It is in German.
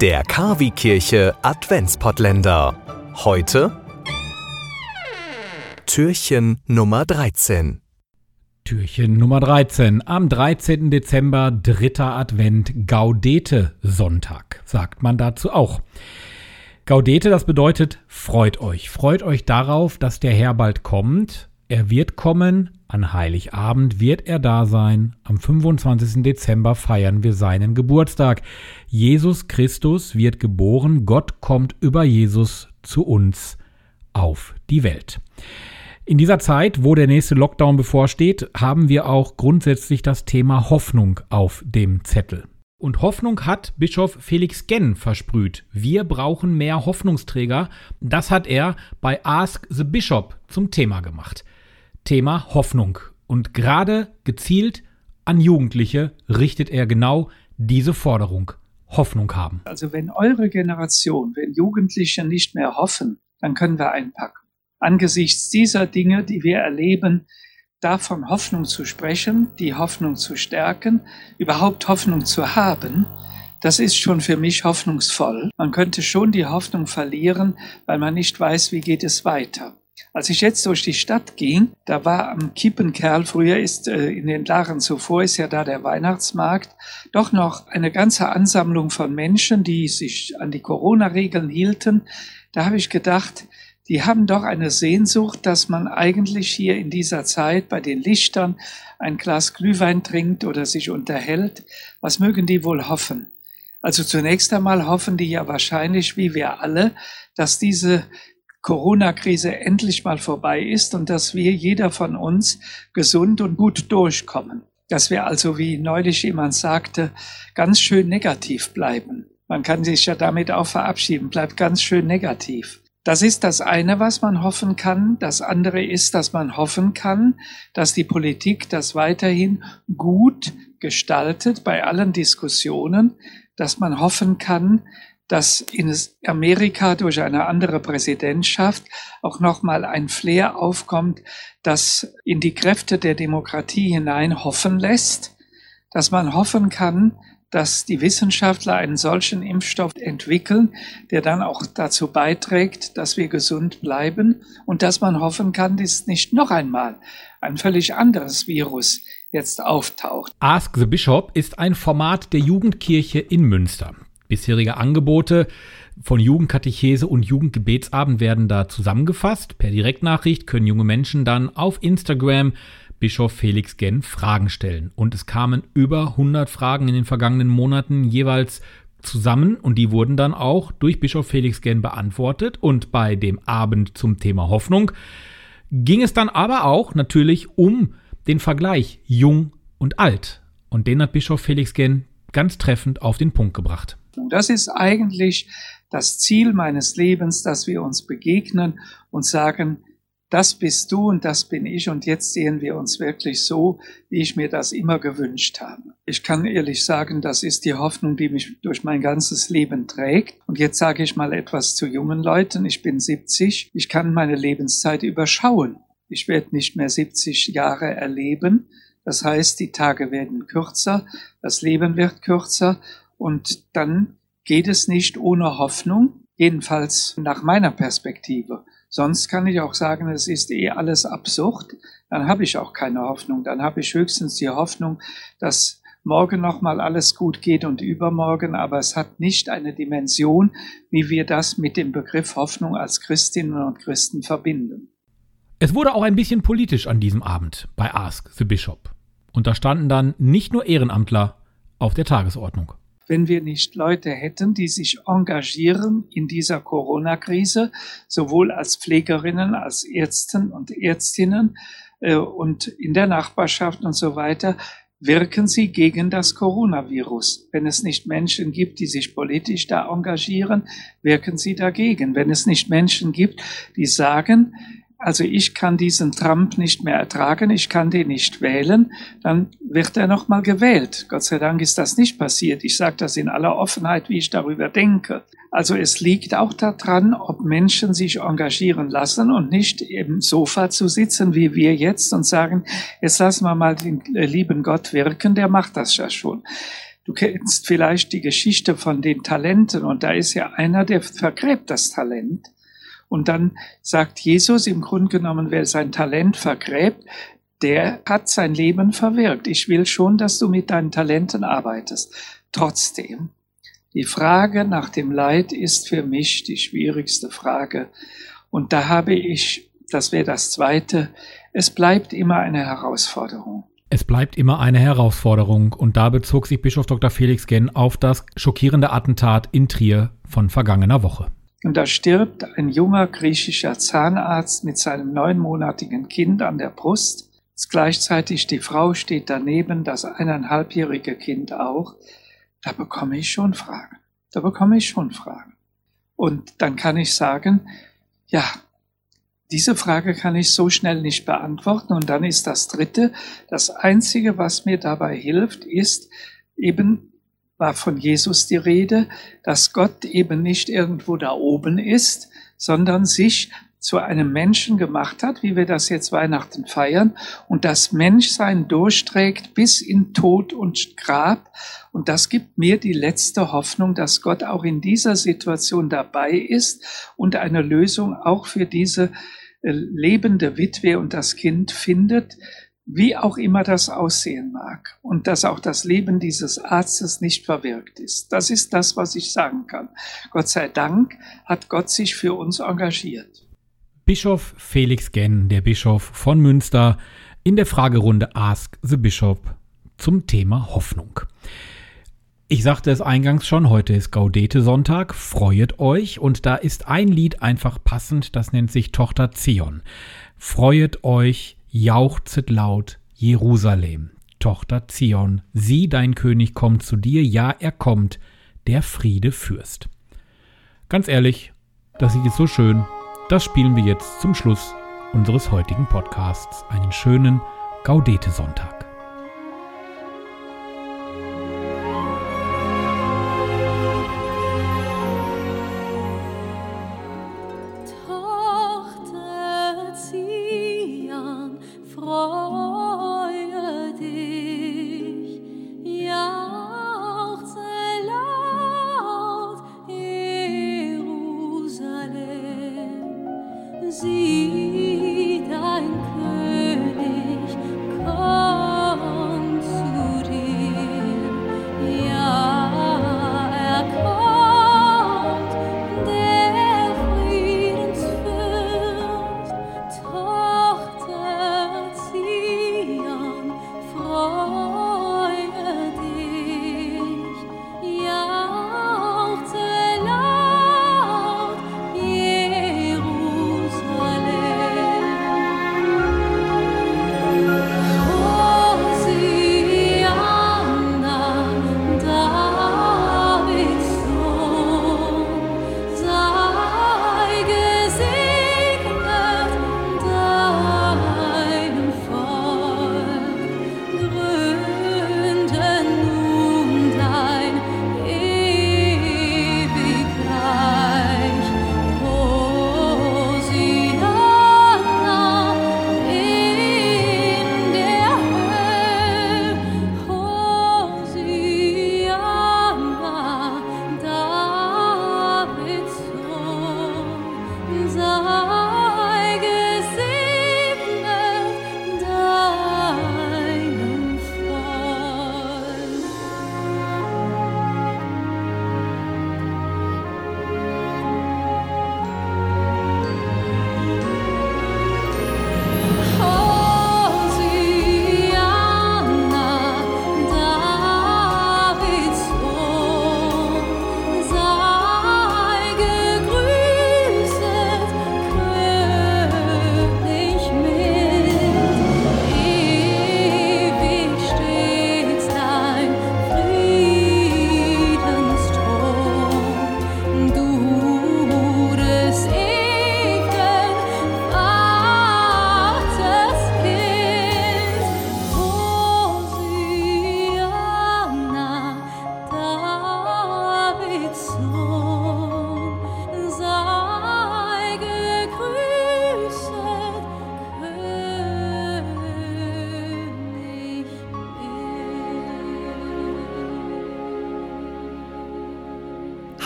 Der Kavi-Kirche Adventspottländer. Heute Türchen Nummer 13. Türchen Nummer 13. Am 13. Dezember, dritter Advent, Gaudete Sonntag, sagt man dazu auch. Gaudete, das bedeutet, freut euch. Freut euch darauf, dass der Herr bald kommt. Er wird kommen, an Heiligabend wird er da sein. Am 25. Dezember feiern wir seinen Geburtstag. Jesus Christus wird geboren. Gott kommt über Jesus zu uns auf die Welt. In dieser Zeit, wo der nächste Lockdown bevorsteht, haben wir auch grundsätzlich das Thema Hoffnung auf dem Zettel. Und Hoffnung hat Bischof Felix Genn versprüht. Wir brauchen mehr Hoffnungsträger. Das hat er bei Ask the Bishop zum Thema gemacht. Thema Hoffnung. Und gerade gezielt an Jugendliche richtet er genau diese Forderung. Hoffnung haben. Also wenn eure Generation, wenn Jugendliche nicht mehr hoffen, dann können wir einpacken. Angesichts dieser Dinge, die wir erleben, davon Hoffnung zu sprechen, die Hoffnung zu stärken, überhaupt Hoffnung zu haben, das ist schon für mich hoffnungsvoll. Man könnte schon die Hoffnung verlieren, weil man nicht weiß, wie geht es weiter. Als ich jetzt durch die Stadt ging, da war am Kiepenkerl, früher ist äh, in den Jahren zuvor ist ja da der Weihnachtsmarkt, doch noch eine ganze Ansammlung von Menschen, die sich an die Corona-Regeln hielten. Da habe ich gedacht, die haben doch eine Sehnsucht, dass man eigentlich hier in dieser Zeit bei den Lichtern ein Glas Glühwein trinkt oder sich unterhält. Was mögen die wohl hoffen? Also zunächst einmal hoffen die ja wahrscheinlich, wie wir alle, dass diese Corona-Krise endlich mal vorbei ist und dass wir, jeder von uns, gesund und gut durchkommen. Dass wir also, wie neulich jemand sagte, ganz schön negativ bleiben. Man kann sich ja damit auch verabschieden, bleibt ganz schön negativ. Das ist das eine, was man hoffen kann. Das andere ist, dass man hoffen kann, dass die Politik das weiterhin gut gestaltet bei allen Diskussionen, dass man hoffen kann, dass in Amerika durch eine andere Präsidentschaft auch nochmal ein Flair aufkommt, das in die Kräfte der Demokratie hinein hoffen lässt, dass man hoffen kann, dass die Wissenschaftler einen solchen Impfstoff entwickeln, der dann auch dazu beiträgt, dass wir gesund bleiben und dass man hoffen kann, dass nicht noch einmal ein völlig anderes Virus jetzt auftaucht. Ask the Bishop ist ein Format der Jugendkirche in Münster. Bisherige Angebote von Jugendkatechese und Jugendgebetsabend werden da zusammengefasst. Per Direktnachricht können junge Menschen dann auf Instagram Bischof Felix Genn Fragen stellen. Und es kamen über 100 Fragen in den vergangenen Monaten jeweils zusammen und die wurden dann auch durch Bischof Felix Genn beantwortet. Und bei dem Abend zum Thema Hoffnung ging es dann aber auch natürlich um den Vergleich jung und alt. Und den hat Bischof Felix Genn ganz treffend auf den Punkt gebracht. Das ist eigentlich das Ziel meines Lebens, dass wir uns begegnen und sagen, das bist du und das bin ich und jetzt sehen wir uns wirklich so, wie ich mir das immer gewünscht habe. Ich kann ehrlich sagen, das ist die Hoffnung, die mich durch mein ganzes Leben trägt. Und jetzt sage ich mal etwas zu jungen Leuten. Ich bin 70. Ich kann meine Lebenszeit überschauen. Ich werde nicht mehr 70 Jahre erleben. Das heißt, die Tage werden kürzer, das Leben wird kürzer und dann geht es nicht ohne Hoffnung, jedenfalls nach meiner Perspektive. Sonst kann ich auch sagen, es ist eh alles absurd. Dann habe ich auch keine Hoffnung. Dann habe ich höchstens die Hoffnung, dass morgen nochmal alles gut geht und übermorgen, aber es hat nicht eine Dimension, wie wir das mit dem Begriff Hoffnung als Christinnen und Christen verbinden. Es wurde auch ein bisschen politisch an diesem Abend bei Ask the Bishop. Und da standen dann nicht nur Ehrenamtler auf der Tagesordnung wenn wir nicht Leute hätten, die sich engagieren in dieser Corona-Krise, sowohl als Pflegerinnen, als Ärzten und Ärztinnen äh, und in der Nachbarschaft und so weiter, wirken sie gegen das Coronavirus. Wenn es nicht Menschen gibt, die sich politisch da engagieren, wirken sie dagegen. Wenn es nicht Menschen gibt, die sagen, also ich kann diesen Trump nicht mehr ertragen, ich kann den nicht wählen, dann wird er nochmal gewählt. Gott sei Dank ist das nicht passiert. Ich sage das in aller Offenheit, wie ich darüber denke. Also es liegt auch daran, ob Menschen sich engagieren lassen und nicht im Sofa zu sitzen, wie wir jetzt, und sagen, jetzt lassen wir mal den lieben Gott wirken, der macht das ja schon. Du kennst vielleicht die Geschichte von den Talenten und da ist ja einer, der vergräbt das Talent. Und dann sagt Jesus im Grunde genommen, wer sein Talent vergräbt, der hat sein Leben verwirkt. Ich will schon, dass du mit deinen Talenten arbeitest. Trotzdem, die Frage nach dem Leid ist für mich die schwierigste Frage. Und da habe ich, das wäre das Zweite, es bleibt immer eine Herausforderung. Es bleibt immer eine Herausforderung und da bezog sich Bischof Dr. Felix Genn auf das schockierende Attentat in Trier von vergangener Woche. Und da stirbt ein junger griechischer Zahnarzt mit seinem neunmonatigen Kind an der Brust. Gleichzeitig die Frau steht daneben, das eineinhalbjährige Kind auch. Da bekomme ich schon Fragen. Da bekomme ich schon Fragen. Und dann kann ich sagen, ja, diese Frage kann ich so schnell nicht beantworten. Und dann ist das Dritte, das Einzige, was mir dabei hilft, ist eben, war von Jesus die Rede, dass Gott eben nicht irgendwo da oben ist, sondern sich zu einem Menschen gemacht hat, wie wir das jetzt Weihnachten feiern, und das Menschsein durchträgt bis in Tod und Grab. Und das gibt mir die letzte Hoffnung, dass Gott auch in dieser Situation dabei ist und eine Lösung auch für diese äh, lebende Witwe und das Kind findet, wie auch immer das aussehen mag und dass auch das Leben dieses Arztes nicht verwirkt ist. Das ist das, was ich sagen kann. Gott sei Dank hat Gott sich für uns engagiert. Bischof Felix Genn, der Bischof von Münster, in der Fragerunde Ask the Bishop zum Thema Hoffnung. Ich sagte es eingangs schon, heute ist Gaudete Sonntag, freuet euch und da ist ein Lied einfach passend, das nennt sich Tochter Zion. Freuet euch, jauchzet laut, Jerusalem. Tochter Zion, sieh dein König kommt zu dir, ja, er kommt, der Friede fürst. Ganz ehrlich, das Lied ist so schön, das spielen wir jetzt zum Schluss unseres heutigen Podcasts. Einen schönen Gaudete Oh.